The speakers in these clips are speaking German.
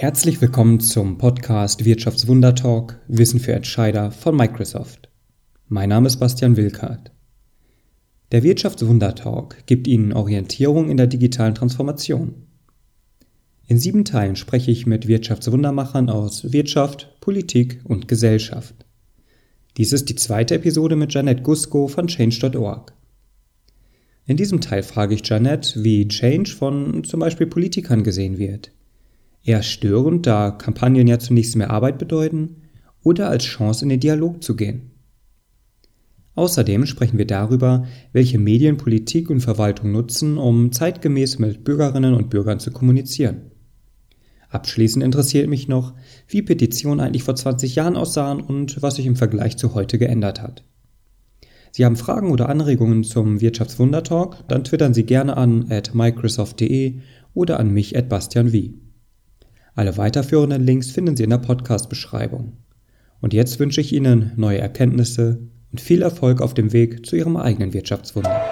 Herzlich willkommen zum Podcast Wirtschaftswundertalk Wissen für Entscheider von Microsoft. Mein Name ist Bastian Wilkert. Der Wirtschaftswundertalk gibt Ihnen Orientierung in der digitalen Transformation. In sieben Teilen spreche ich mit Wirtschaftswundermachern aus Wirtschaft, Politik und Gesellschaft. Dies ist die zweite Episode mit Janet Gusko von Change.org. In diesem Teil frage ich Janet, wie Change von zum Beispiel Politikern gesehen wird Eher störend, da Kampagnen ja zunächst mehr Arbeit bedeuten, oder als Chance in den Dialog zu gehen. Außerdem sprechen wir darüber, welche Medien Politik und Verwaltung nutzen, um zeitgemäß mit Bürgerinnen und Bürgern zu kommunizieren. Abschließend interessiert mich noch, wie Petitionen eigentlich vor 20 Jahren aussahen und was sich im Vergleich zu heute geändert hat. Sie haben Fragen oder Anregungen zum Wirtschaftswundertalk? Dann twittern Sie gerne an at microsoft.de oder an mich at bastianwie. Alle weiterführenden Links finden Sie in der Podcast-Beschreibung. Und jetzt wünsche ich Ihnen neue Erkenntnisse und viel Erfolg auf dem Weg zu Ihrem eigenen Wirtschaftswunder.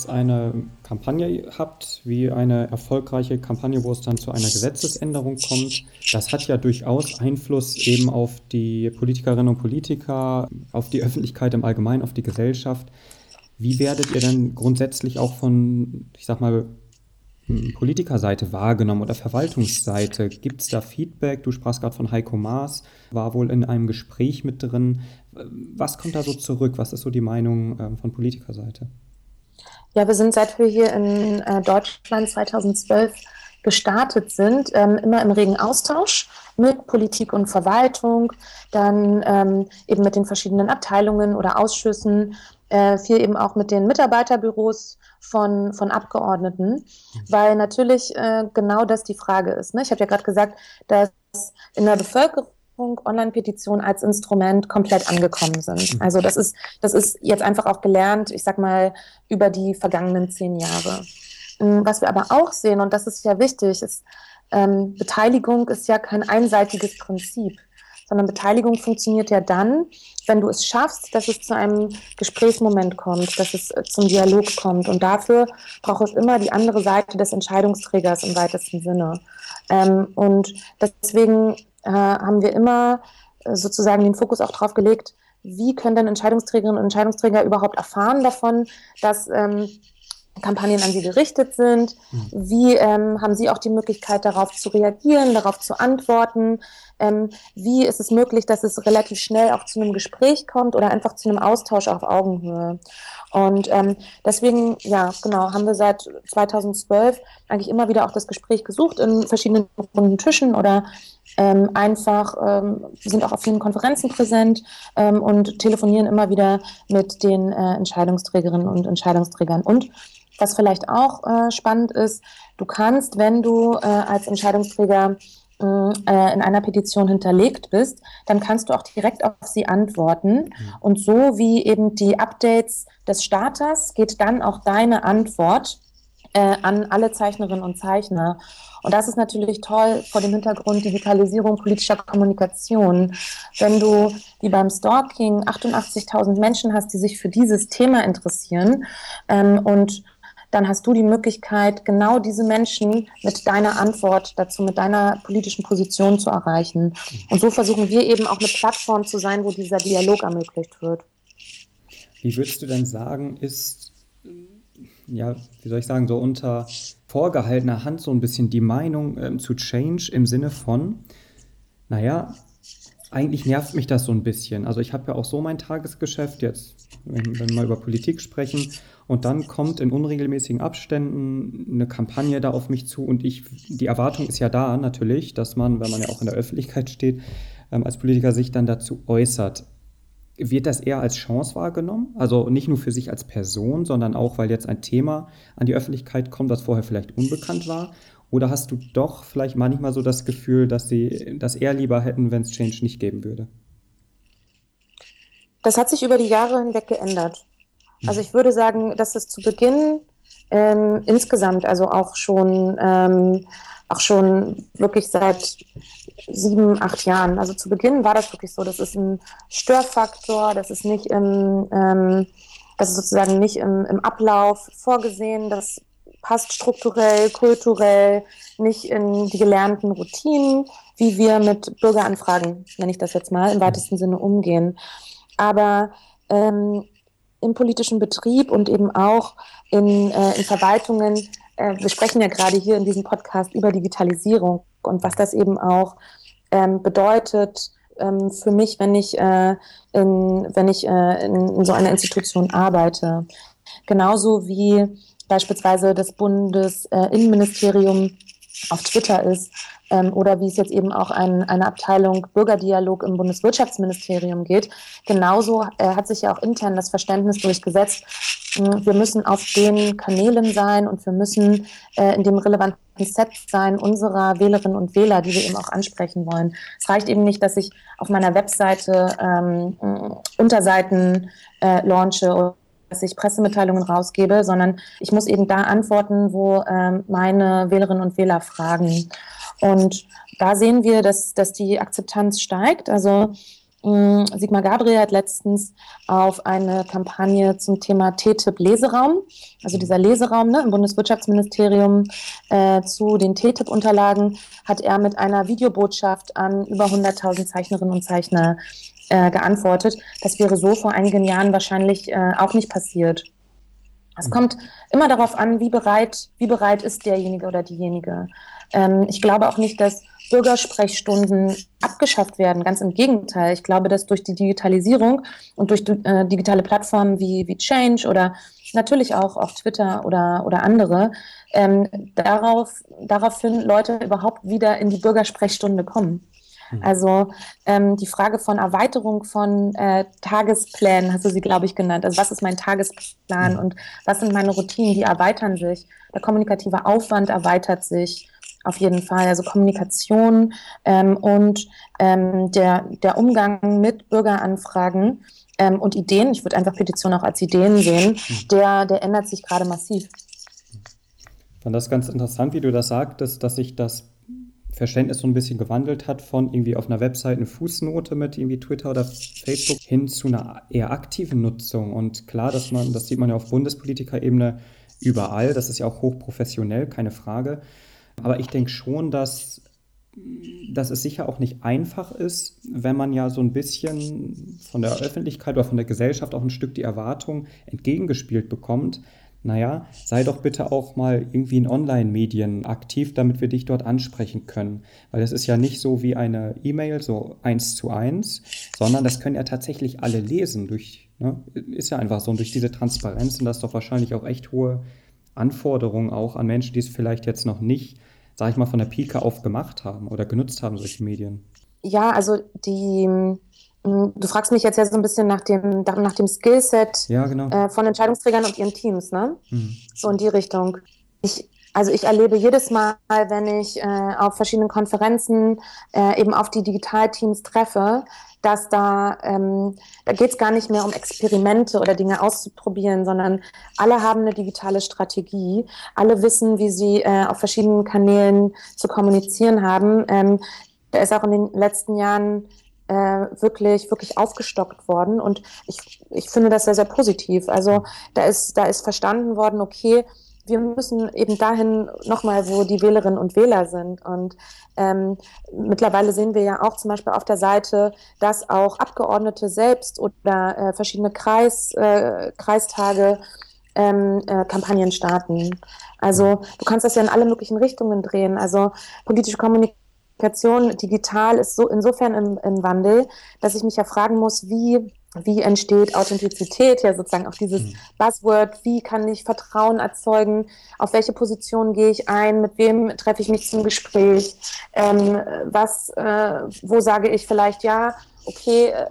Jetzt eine Kampagne habt, wie eine erfolgreiche Kampagne, wo es dann zu einer Gesetzesänderung kommt, das hat ja durchaus Einfluss eben auf die Politikerinnen und Politiker, auf die Öffentlichkeit im Allgemeinen, auf die Gesellschaft. Wie werdet ihr denn grundsätzlich auch von, ich sag mal, Politikerseite wahrgenommen oder Verwaltungsseite? Gibt es da Feedback? Du sprachst gerade von Heiko Maas, war wohl in einem Gespräch mit drin. Was kommt da so zurück? Was ist so die Meinung ähm, von Politikerseite? Ja, wir sind, seit wir hier in äh, Deutschland 2012 gestartet sind, ähm, immer im regen Austausch mit Politik und Verwaltung, dann ähm, eben mit den verschiedenen Abteilungen oder Ausschüssen, äh, viel eben auch mit den Mitarbeiterbüros von, von Abgeordneten, mhm. weil natürlich äh, genau das die Frage ist. Ne? Ich habe ja gerade gesagt, dass in der Bevölkerung Online-Petitionen als Instrument komplett angekommen sind. Also das ist, das ist jetzt einfach auch gelernt, ich sag mal, über die vergangenen zehn Jahre. Mm, was wir aber auch sehen, und das ist ja wichtig, ist, ähm, Beteiligung ist ja kein einseitiges Prinzip, sondern Beteiligung funktioniert ja dann, wenn du es schaffst, dass es zu einem Gesprächsmoment kommt, dass es äh, zum Dialog kommt. Und dafür braucht es immer die andere Seite des Entscheidungsträgers im weitesten Sinne. Ähm, und deswegen äh, haben wir immer äh, sozusagen den Fokus auch darauf gelegt, wie können denn Entscheidungsträgerinnen und Entscheidungsträger überhaupt erfahren davon, dass ähm, Kampagnen an sie gerichtet sind? Mhm. Wie ähm, haben sie auch die Möglichkeit, darauf zu reagieren, darauf zu antworten? Ähm, wie ist es möglich, dass es relativ schnell auch zu einem Gespräch kommt oder einfach zu einem Austausch auf Augenhöhe? Und ähm, deswegen, ja, genau, haben wir seit 2012 eigentlich immer wieder auch das Gespräch gesucht in verschiedenen runden Tischen oder ähm, einfach ähm, sind auch auf vielen Konferenzen präsent ähm, und telefonieren immer wieder mit den äh, Entscheidungsträgerinnen und Entscheidungsträgern. Und was vielleicht auch äh, spannend ist, du kannst, wenn du äh, als Entscheidungsträger in einer Petition hinterlegt bist, dann kannst du auch direkt auf sie antworten. Mhm. Und so wie eben die Updates des Starters geht dann auch deine Antwort äh, an alle Zeichnerinnen und Zeichner. Und das ist natürlich toll vor dem Hintergrund Digitalisierung politischer Kommunikation. Wenn du wie beim Stalking 88.000 Menschen hast, die sich für dieses Thema interessieren ähm, und dann hast du die Möglichkeit, genau diese Menschen mit deiner Antwort dazu, mit deiner politischen Position zu erreichen. Und so versuchen wir eben auch eine Plattform zu sein, wo dieser Dialog ermöglicht wird. Wie würdest du denn sagen, ist, ja, wie soll ich sagen, so unter vorgehaltener Hand so ein bisschen die Meinung ähm, zu Change im Sinne von, naja, eigentlich nervt mich das so ein bisschen. Also ich habe ja auch so mein Tagesgeschäft jetzt, wenn, wenn wir mal über Politik sprechen und dann kommt in unregelmäßigen Abständen eine Kampagne da auf mich zu und ich, die Erwartung ist ja da natürlich, dass man, wenn man ja auch in der Öffentlichkeit steht, ähm, als Politiker sich dann dazu äußert. Wird das eher als Chance wahrgenommen? Also nicht nur für sich als Person, sondern auch, weil jetzt ein Thema an die Öffentlichkeit kommt, das vorher vielleicht unbekannt war? Oder hast du doch vielleicht manchmal so das Gefühl, dass sie das eher lieber hätten, wenn es Change nicht geben würde? Das hat sich über die Jahre hinweg geändert. Also ich würde sagen, dass es zu Beginn ähm, insgesamt, also auch schon ähm, auch schon wirklich seit sieben, acht Jahren. Also zu Beginn war das wirklich so. Das ist ein Störfaktor, das ist nicht im, ähm, das ist sozusagen nicht im, im Ablauf vorgesehen, das passt strukturell, kulturell nicht in die gelernten Routinen, wie wir mit Bürgeranfragen, nenne ich das jetzt mal, im weitesten Sinne umgehen. Aber ähm, im politischen Betrieb und eben auch in, äh, in Verwaltungen, äh, wir sprechen ja gerade hier in diesem Podcast über Digitalisierung und was das eben auch ähm, bedeutet ähm, für mich, wenn ich, äh, in, wenn ich äh, in, in so einer Institution arbeite. Genauso wie beispielsweise das Bundesinnenministerium äh, auf Twitter ist ähm, oder wie es jetzt eben auch ein, eine Abteilung Bürgerdialog im Bundeswirtschaftsministerium geht. Genauso äh, hat sich ja auch intern das Verständnis durchgesetzt, äh, wir müssen auf den Kanälen sein und wir müssen äh, in dem relevanten Set sein unserer Wählerinnen und Wähler, die wir eben auch ansprechen wollen. Es reicht eben nicht, dass ich auf meiner Webseite ähm, Unterseiten äh, launche dass ich Pressemitteilungen rausgebe, sondern ich muss eben da antworten, wo ähm, meine Wählerinnen und Wähler fragen. Und da sehen wir, dass, dass die Akzeptanz steigt. Also Mm, Sigmar Gabriel hat letztens auf eine Kampagne zum Thema TTIP Leseraum, also dieser Leseraum ne, im Bundeswirtschaftsministerium äh, zu den TTIP-Unterlagen, hat er mit einer Videobotschaft an über 100.000 Zeichnerinnen und Zeichner äh, geantwortet. Das wäre so vor einigen Jahren wahrscheinlich äh, auch nicht passiert. Es mhm. kommt immer darauf an, wie bereit, wie bereit ist derjenige oder diejenige. Ähm, ich glaube auch nicht, dass Bürgersprechstunden abgeschafft werden. Ganz im Gegenteil. Ich glaube, dass durch die Digitalisierung und durch äh, digitale Plattformen wie, wie Change oder natürlich auch auf Twitter oder, oder andere, ähm, darauf, daraufhin Leute überhaupt wieder in die Bürgersprechstunde kommen. Hm. Also ähm, die Frage von Erweiterung von äh, Tagesplänen, hast du sie, glaube ich, genannt. Also was ist mein Tagesplan hm. und was sind meine Routinen, die erweitern sich. Der kommunikative Aufwand erweitert sich auf jeden Fall. Also Kommunikation ähm, und ähm, der, der Umgang mit Bürgeranfragen ähm, und Ideen, ich würde einfach Petitionen auch als Ideen sehen, mhm. der, der ändert sich gerade massiv. Ich fand das ganz interessant, wie du das sagtest, dass sich das Verständnis so ein bisschen gewandelt hat von irgendwie auf einer Website eine Fußnote mit irgendwie Twitter oder Facebook hin zu einer eher aktiven Nutzung. Und klar, dass man, das sieht man ja auf Bundespolitikerebene überall, das ist ja auch hochprofessionell, keine Frage. Aber ich denke schon, dass, dass es sicher auch nicht einfach ist, wenn man ja so ein bisschen von der Öffentlichkeit oder von der Gesellschaft auch ein Stück die Erwartung entgegengespielt bekommt. Naja, sei doch bitte auch mal irgendwie in Online-Medien aktiv, damit wir dich dort ansprechen können. Weil es ist ja nicht so wie eine E-Mail, so eins zu eins, sondern das können ja tatsächlich alle lesen. Durch, ne? Ist ja einfach so. Und durch diese Transparenz sind das doch wahrscheinlich auch echt hohe Anforderungen auch an Menschen, die es vielleicht jetzt noch nicht sage ich mal, von der Pike auf gemacht haben oder genutzt haben, solche Medien? Ja, also die, du fragst mich jetzt ja so ein bisschen nach dem, nach dem Skillset ja, genau. äh, von Entscheidungsträgern und ihren Teams, ne? Mhm. So in die Richtung. Ich, also ich erlebe jedes Mal, wenn ich äh, auf verschiedenen Konferenzen äh, eben auf die Digitalteams treffe, dass da, ähm, da geht es gar nicht mehr um Experimente oder Dinge auszuprobieren, sondern alle haben eine digitale Strategie, alle wissen, wie sie äh, auf verschiedenen Kanälen zu kommunizieren haben. Ähm, da ist auch in den letzten Jahren äh, wirklich, wirklich aufgestockt worden und ich, ich finde das sehr, sehr positiv. Also da ist, da ist verstanden worden, okay, wir müssen eben dahin nochmal, wo die Wählerinnen und Wähler sind. Und ähm, mittlerweile sehen wir ja auch zum Beispiel auf der Seite, dass auch Abgeordnete selbst oder äh, verschiedene Kreis, äh, Kreistage ähm, äh, Kampagnen starten. Also du kannst das ja in alle möglichen Richtungen drehen. Also politische Kommunikation digital ist so insofern im, im Wandel, dass ich mich ja fragen muss, wie wie entsteht Authentizität, ja sozusagen auch dieses mhm. Buzzword, wie kann ich Vertrauen erzeugen, auf welche Position gehe ich ein, mit wem treffe ich mich zum Gespräch, ähm, was, äh, wo sage ich vielleicht ja, okay, äh,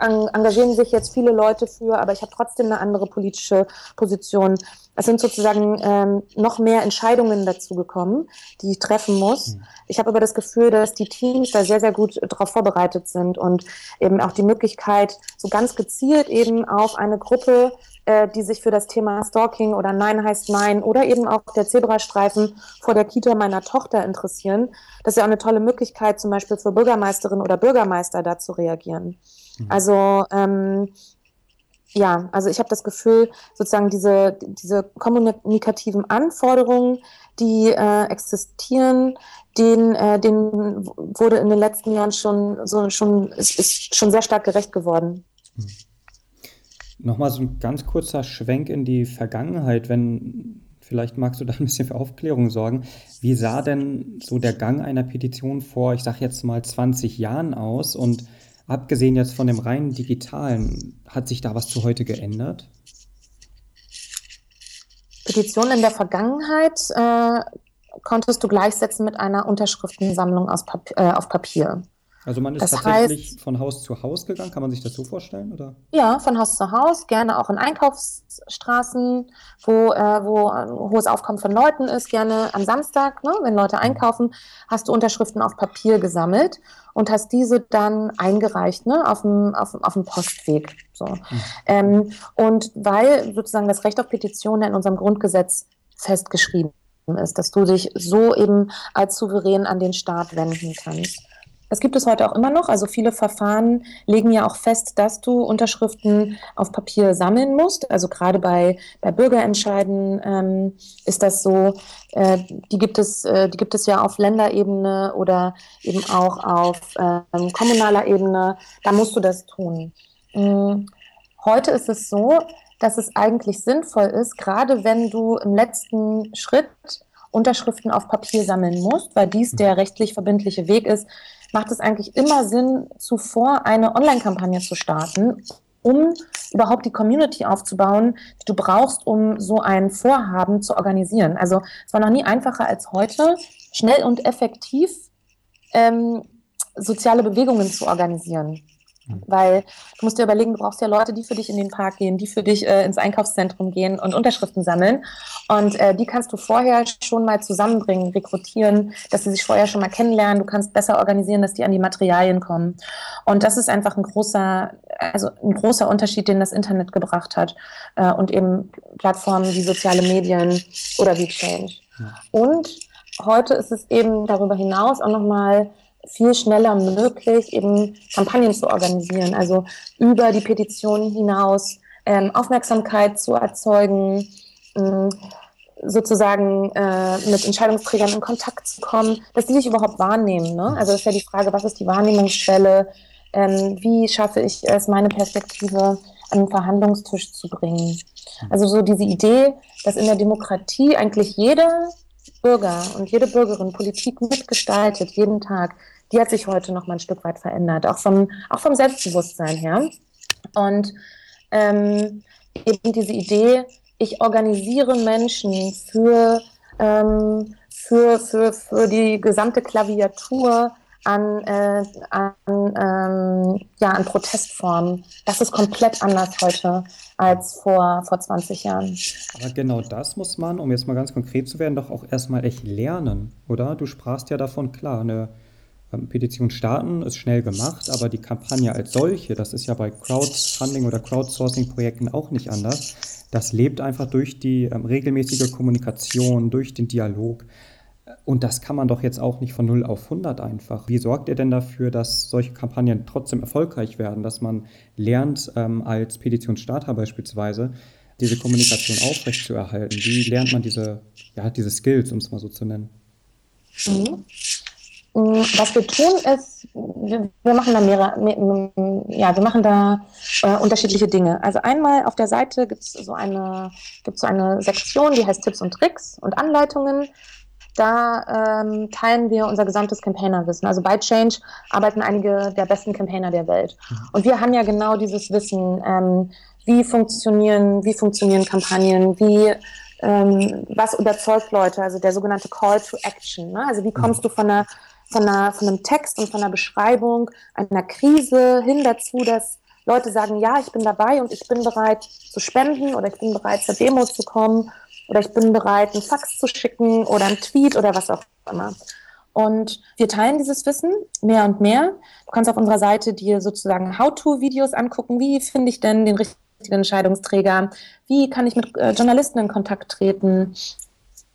engagieren sich jetzt viele Leute für, aber ich habe trotzdem eine andere politische Position. Es sind sozusagen ähm, noch mehr Entscheidungen dazu gekommen, die ich treffen muss. Mhm. Ich habe aber das Gefühl, dass die Teams da sehr, sehr gut darauf vorbereitet sind und eben auch die Möglichkeit, so ganz gezielt eben auf eine Gruppe äh, die sich für das Thema Stalking oder Nein heißt Nein oder eben auch der Zebrastreifen vor der Kita meiner Tochter interessieren. Das ist ja auch eine tolle Möglichkeit, zum Beispiel für Bürgermeisterinnen oder Bürgermeister da zu reagieren. Mhm. Also ähm, ja, also ich habe das Gefühl, sozusagen diese, diese kommunikativen Anforderungen, die äh, existieren, den, äh, den wurde in den letzten Jahren schon, so, schon, ist, ist schon sehr stark gerecht geworden. Hm. Nochmal so ein ganz kurzer Schwenk in die Vergangenheit, wenn vielleicht magst du da ein bisschen für Aufklärung sorgen. Wie sah denn so der Gang einer Petition vor, ich sage jetzt mal 20 Jahren aus und abgesehen jetzt von dem reinen digitalen, hat sich da was zu heute geändert? Petitionen in der Vergangenheit äh, konntest du gleichsetzen mit einer Unterschriftensammlung aus Pap äh, auf Papier. Also man ist das tatsächlich heißt, von Haus zu Haus gegangen, kann man sich das so vorstellen? Oder? Ja, von Haus zu Haus, gerne auch in Einkaufsstraßen, wo, äh, wo ein hohes Aufkommen von Leuten ist, gerne am Samstag, ne, wenn Leute mhm. einkaufen, hast du Unterschriften auf Papier gesammelt und hast diese dann eingereicht ne, auf, dem, auf, auf dem Postweg. So. Mhm. Ähm, und weil sozusagen das Recht auf Petition in unserem Grundgesetz festgeschrieben ist, dass du dich so eben als souverän an den Staat wenden kannst. Das gibt es heute auch immer noch. Also viele Verfahren legen ja auch fest, dass du Unterschriften auf Papier sammeln musst. Also gerade bei, bei Bürgerentscheiden ähm, ist das so. Äh, die, gibt es, äh, die gibt es ja auf Länderebene oder eben auch auf ähm, kommunaler Ebene. Da musst du das tun. Mhm. Heute ist es so, dass es eigentlich sinnvoll ist, gerade wenn du im letzten Schritt Unterschriften auf Papier sammeln musst, weil dies der rechtlich verbindliche Weg ist, macht es eigentlich immer Sinn, zuvor eine Online-Kampagne zu starten, um überhaupt die Community aufzubauen, die du brauchst, um so ein Vorhaben zu organisieren. Also es war noch nie einfacher als heute, schnell und effektiv ähm, soziale Bewegungen zu organisieren. Weil du musst dir überlegen, du brauchst ja Leute, die für dich in den Park gehen, die für dich äh, ins Einkaufszentrum gehen und Unterschriften sammeln. Und äh, die kannst du vorher schon mal zusammenbringen, rekrutieren, dass sie sich vorher schon mal kennenlernen. Du kannst besser organisieren, dass die an die Materialien kommen. Und das ist einfach ein großer, also ein großer Unterschied, den das Internet gebracht hat. Äh, und eben Plattformen wie soziale Medien oder wie Change. Und heute ist es eben darüber hinaus auch nochmal viel schneller möglich, eben Kampagnen zu organisieren, also über die Petitionen hinaus ähm, Aufmerksamkeit zu erzeugen, äh, sozusagen äh, mit Entscheidungsträgern in Kontakt zu kommen, dass die sich überhaupt wahrnehmen. Ne? Also das ist ja die Frage, was ist die Wahrnehmungsschwelle, ähm, wie schaffe ich es, meine Perspektive an den Verhandlungstisch zu bringen. Also so diese Idee, dass in der Demokratie eigentlich jeder Bürger und jede Bürgerin Politik mitgestaltet, jeden Tag, die hat sich heute noch mal ein Stück weit verändert, auch vom, auch vom Selbstbewusstsein her. Und ähm, eben diese Idee, ich organisiere Menschen für, ähm, für, für, für die gesamte Klaviatur an, äh, an, ähm, ja, an Protestformen. Das ist komplett anders heute als vor, vor 20 Jahren. Aber genau das muss man, um jetzt mal ganz konkret zu werden, doch auch erstmal echt lernen, oder? Du sprachst ja davon, klar, eine Petition starten ist schnell gemacht, aber die Kampagne als solche, das ist ja bei Crowdfunding oder Crowdsourcing-Projekten auch nicht anders. Das lebt einfach durch die ähm, regelmäßige Kommunikation, durch den Dialog. Und das kann man doch jetzt auch nicht von 0 auf 100 einfach. Wie sorgt ihr denn dafür, dass solche Kampagnen trotzdem erfolgreich werden, dass man lernt, ähm, als Petitionsstarter beispielsweise, diese Kommunikation aufrechtzuerhalten? Wie lernt man diese, ja, diese Skills, um es mal so zu nennen? Mhm. Mm, was wir tun ist, wir, machen da mehrere, ja, wir machen da äh, unterschiedliche Dinge. Also einmal auf der Seite gibt es so eine, gibt's so eine Sektion, die heißt Tipps und Tricks und Anleitungen. Da ähm, teilen wir unser gesamtes Campaignerwissen. Also bei Change arbeiten einige der besten Campaigner der Welt. Mhm. Und wir haben ja genau dieses Wissen, ähm, wie funktionieren, wie funktionieren Kampagnen, wie ähm, was überzeugt Leute, also der sogenannte Call to Action. Ne? Also wie kommst mhm. du von einer von, einer, von einem Text und von einer Beschreibung einer Krise hin dazu, dass Leute sagen, ja, ich bin dabei und ich bin bereit zu spenden oder ich bin bereit zur Demo zu kommen oder ich bin bereit, einen Fax zu schicken oder einen Tweet oder was auch immer. Und wir teilen dieses Wissen mehr und mehr. Du kannst auf unserer Seite dir sozusagen How-to-Videos angucken. Wie finde ich denn den richtigen Entscheidungsträger? Wie kann ich mit äh, Journalisten in Kontakt treten?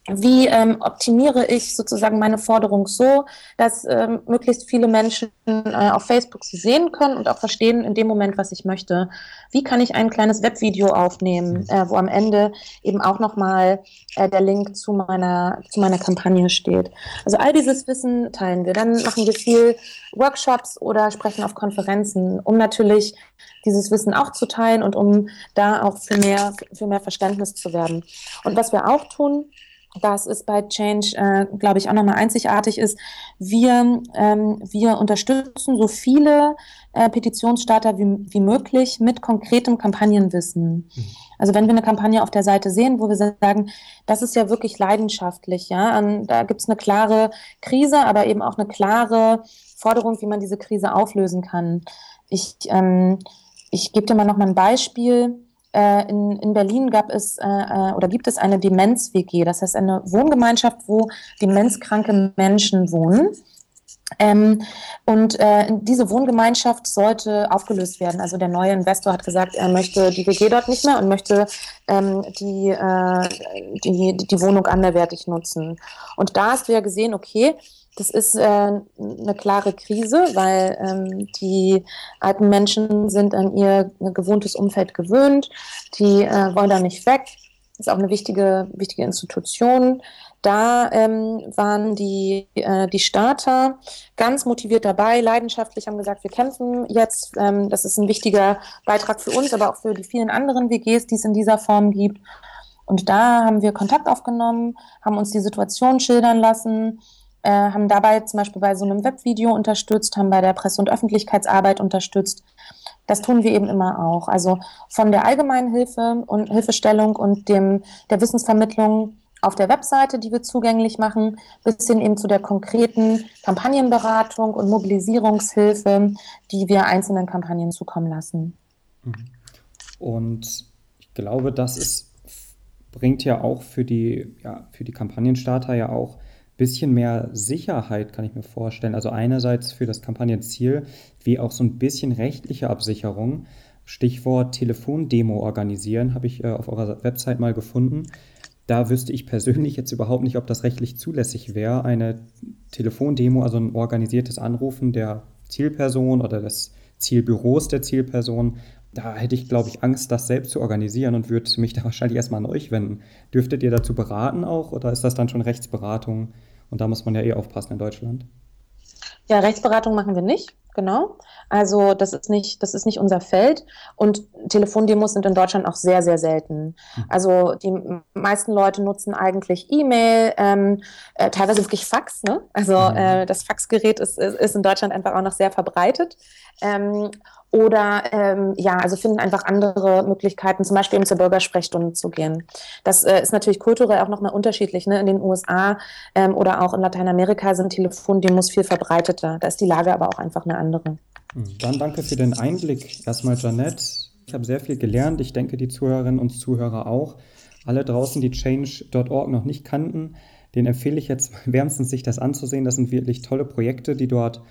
Wie ähm, optimiere ich sozusagen meine Forderung so, dass ähm, möglichst viele Menschen äh, auf Facebook sie sehen können und auch verstehen in dem Moment, was ich möchte. Wie kann ich ein kleines Webvideo aufnehmen, mhm. äh, wo am Ende eben auch nochmal äh, der Link zu meiner, zu meiner Kampagne steht. Also all dieses Wissen teilen wir. Dann machen wir viel Workshops oder sprechen auf Konferenzen, um natürlich dieses Wissen auch zu teilen und um da auch für mehr, für mehr Verständnis zu werden. Und was wir auch tun, das ist bei Change, äh, glaube ich, auch nochmal einzigartig ist. Wir, ähm, wir unterstützen so viele äh, Petitionsstarter wie, wie möglich mit konkretem Kampagnenwissen. Mhm. Also wenn wir eine Kampagne auf der Seite sehen, wo wir sagen, das ist ja wirklich leidenschaftlich, ja, und da gibt es eine klare Krise, aber eben auch eine klare Forderung, wie man diese Krise auflösen kann. Ich, ähm, ich gebe dir mal noch mal ein Beispiel. Äh, in, in Berlin gab es äh, äh oder gibt es eine Demenz-WG, das heißt eine Wohngemeinschaft, wo demenzkranke Menschen wohnen. Ähm, und äh, diese Wohngemeinschaft sollte aufgelöst werden. Also der neue Investor hat gesagt, er möchte die WG dort nicht mehr und möchte ähm, die, äh, die, die Wohnung anderwertig nutzen. Und da hast du ja gesehen, okay, das ist äh, eine klare Krise, weil ähm, die alten Menschen sind an ihr gewohntes Umfeld gewöhnt, die äh, wollen da nicht weg. Das ist auch eine wichtige, wichtige Institution. Da ähm, waren die, äh, die Starter ganz motiviert dabei, leidenschaftlich, haben gesagt, wir kämpfen jetzt. Ähm, das ist ein wichtiger Beitrag für uns, aber auch für die vielen anderen WGs, die es in dieser Form gibt. Und da haben wir Kontakt aufgenommen, haben uns die Situation schildern lassen, äh, haben dabei zum Beispiel bei so einem Webvideo unterstützt, haben bei der Presse- und Öffentlichkeitsarbeit unterstützt. Das tun wir eben immer auch. Also von der allgemeinen Hilfe und Hilfestellung und dem, der Wissensvermittlung auf der Webseite, die wir zugänglich machen, bis hin eben zu der konkreten Kampagnenberatung und Mobilisierungshilfe, die wir einzelnen Kampagnen zukommen lassen. Mhm. Und ich glaube, das ist, bringt ja auch für die, ja, für die Kampagnenstarter ja auch bisschen mehr Sicherheit, kann ich mir vorstellen. Also einerseits für das Kampagnenziel, wie auch so ein bisschen rechtliche Absicherung. Stichwort Telefondemo organisieren, habe ich äh, auf eurer Website mal gefunden. Da wüsste ich persönlich jetzt überhaupt nicht, ob das rechtlich zulässig wäre, eine Telefondemo, also ein organisiertes Anrufen der Zielperson oder des Zielbüros der Zielperson. Da hätte ich, glaube ich, Angst, das selbst zu organisieren und würde mich da wahrscheinlich erstmal an euch wenden. Dürftet ihr dazu beraten auch oder ist das dann schon Rechtsberatung? Und da muss man ja eh aufpassen in Deutschland. Ja, Rechtsberatung machen wir nicht genau. Also das ist nicht, das ist nicht unser Feld. Und Telefondemos sind in Deutschland auch sehr, sehr selten. Hm. Also die meisten Leute nutzen eigentlich E-Mail, ähm, äh, teilweise wirklich Fax. Ne? Also mhm. äh, das Faxgerät ist, ist, ist in Deutschland einfach auch noch sehr verbreitet. Ähm, oder ähm, ja, also finden einfach andere Möglichkeiten, zum Beispiel eben zur Bürgersprechstunde zu gehen. Das äh, ist natürlich kulturell auch nochmal unterschiedlich. Ne? In den USA ähm, oder auch in Lateinamerika sind Telefondemos viel verbreiteter. Da ist die Lage aber auch einfach eine andere. Hm, dann danke für den Einblick. Erstmal Janette. Ich habe sehr viel gelernt. Ich denke, die Zuhörerinnen und Zuhörer auch. Alle draußen, die change.org noch nicht kannten, den empfehle ich jetzt wärmstens, sich das anzusehen. Das sind wirklich tolle Projekte, die dort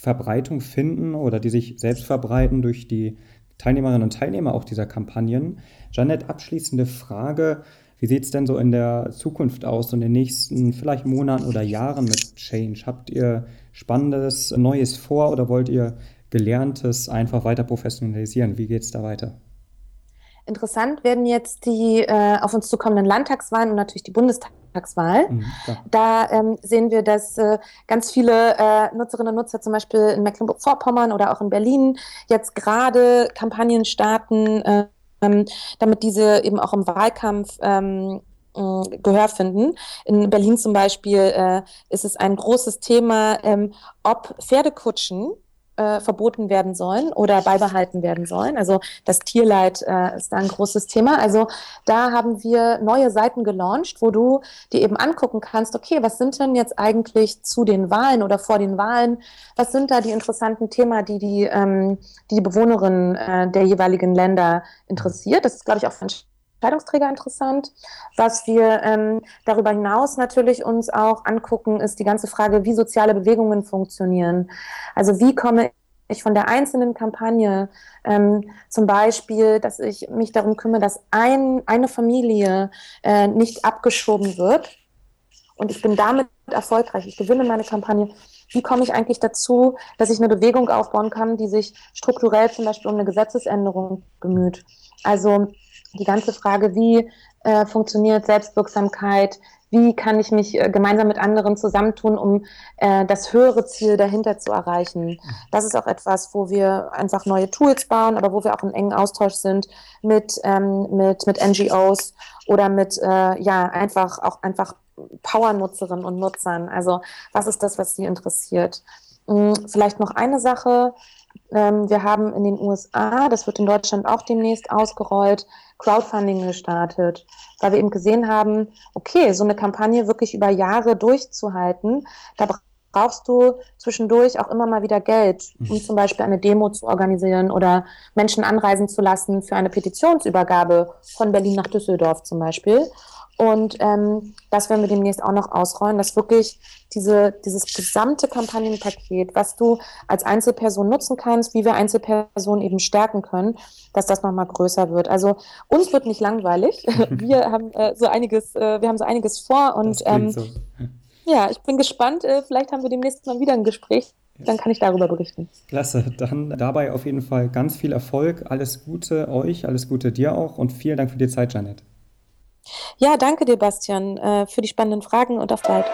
Verbreitung finden oder die sich selbst verbreiten durch die Teilnehmerinnen und Teilnehmer auch dieser Kampagnen. Janet, abschließende Frage. Wie sieht es denn so in der Zukunft aus, in den nächsten vielleicht Monaten oder Jahren mit Change? Habt ihr Spannendes, Neues vor oder wollt ihr Gelerntes einfach weiter professionalisieren? Wie geht es da weiter? Interessant werden jetzt die äh, auf uns zukommenden Landtagswahlen und natürlich die Bundestagswahl. Mhm, da ähm, sehen wir, dass äh, ganz viele äh, Nutzerinnen und Nutzer zum Beispiel in Mecklenburg-Vorpommern oder auch in Berlin jetzt gerade Kampagnen starten, ähm, damit diese eben auch im Wahlkampf ähm, Gehör finden. In Berlin zum Beispiel äh, ist es ein großes Thema, ähm, ob Pferdekutschen äh, verboten werden sollen oder beibehalten werden sollen. Also das Tierleid äh, ist da ein großes Thema. Also da haben wir neue Seiten gelauncht, wo du dir eben angucken kannst, okay, was sind denn jetzt eigentlich zu den Wahlen oder vor den Wahlen, was sind da die interessanten Themen, die die, ähm, die, Bewohnerinnen äh, der jeweiligen Länder interessiert. Das ist, glaube ich, auch für Entscheidungsträger interessant. Was wir ähm, darüber hinaus natürlich uns auch angucken, ist die ganze Frage, wie soziale Bewegungen funktionieren. Also wie komme ich von der einzelnen Kampagne ähm, zum Beispiel, dass ich mich darum kümmere, dass ein, eine Familie äh, nicht abgeschoben wird und ich bin damit erfolgreich, ich gewinne meine Kampagne, wie komme ich eigentlich dazu, dass ich eine Bewegung aufbauen kann, die sich strukturell zum Beispiel um eine Gesetzesänderung bemüht. Also die ganze Frage, wie äh, funktioniert Selbstwirksamkeit, wie kann ich mich äh, gemeinsam mit anderen zusammentun, um äh, das höhere Ziel dahinter zu erreichen. Das ist auch etwas, wo wir einfach neue Tools bauen, aber wo wir auch in engen Austausch sind mit, ähm, mit, mit NGOs oder mit, äh, ja, einfach auch einfach Power-Nutzerinnen und Nutzern. Also was ist das, was Sie interessiert? Hm, vielleicht noch eine Sache. Ähm, wir haben in den USA, das wird in Deutschland auch demnächst ausgerollt, Crowdfunding gestartet, weil wir eben gesehen haben, okay, so eine Kampagne wirklich über Jahre durchzuhalten, da brauchst du zwischendurch auch immer mal wieder Geld, um mhm. zum Beispiel eine Demo zu organisieren oder Menschen anreisen zu lassen für eine Petitionsübergabe von Berlin nach Düsseldorf zum Beispiel. Und ähm, das werden wir demnächst auch noch ausrollen, dass wirklich diese, dieses gesamte Kampagnenpaket, was du als Einzelperson nutzen kannst, wie wir Einzelpersonen eben stärken können, dass das nochmal größer wird. Also uns wird nicht langweilig. Wir haben äh, so einiges, äh, wir haben so einiges vor und ähm, so. ja, ich bin gespannt. Äh, vielleicht haben wir demnächst mal wieder ein Gespräch. Dann kann ich darüber berichten. Klasse. Dann dabei auf jeden Fall ganz viel Erfolg. Alles Gute euch, alles Gute dir auch und vielen Dank für die Zeit, Janet. Ja, danke dir, Bastian, äh, für die spannenden Fragen und auf bald.